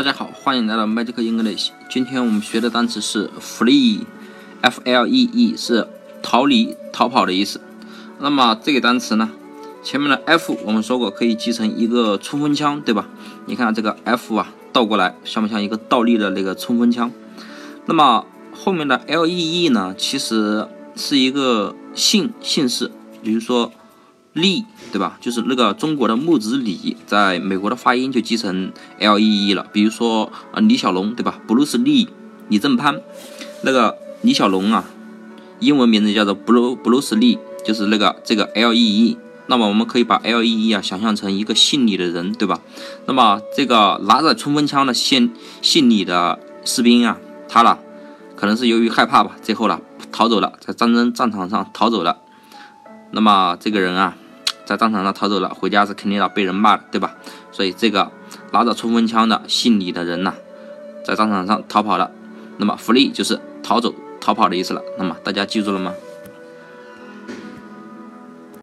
大家好，欢迎来到 Magic English。今天我们学的单词是 flee，f l e e 是逃离、逃跑的意思。那么这个单词呢，前面的 f 我们说过可以记成一个冲锋枪，对吧？你看这个 f 啊，倒过来像不像一个倒立的那个冲锋枪？那么后面的 l e e 呢，其实是一个姓姓氏，比如说。李，对吧？就是那个中国的木子李，在美国的发音就记成 L E E 了。比如说啊，李小龙，对吧？？Bruce Lee，，李正潘，那个李小龙啊，英文名字叫做 Blue Bruce Lee，，就是那个这个 L E E。那么我们可以把 L E E 啊想象成一个姓李的人，对吧？那么这个拿着冲锋枪的姓姓李的士兵啊，他呢，可能是由于害怕吧，最后呢逃走了，在战争战场上逃走了。那么这个人啊。在战场上逃走了，回家是肯定要被人骂的，对吧？所以这个拿着冲锋枪的姓李的人呐，在战场上逃跑了。那么 flee 就是逃走、逃跑的意思了。那么大家记住了吗？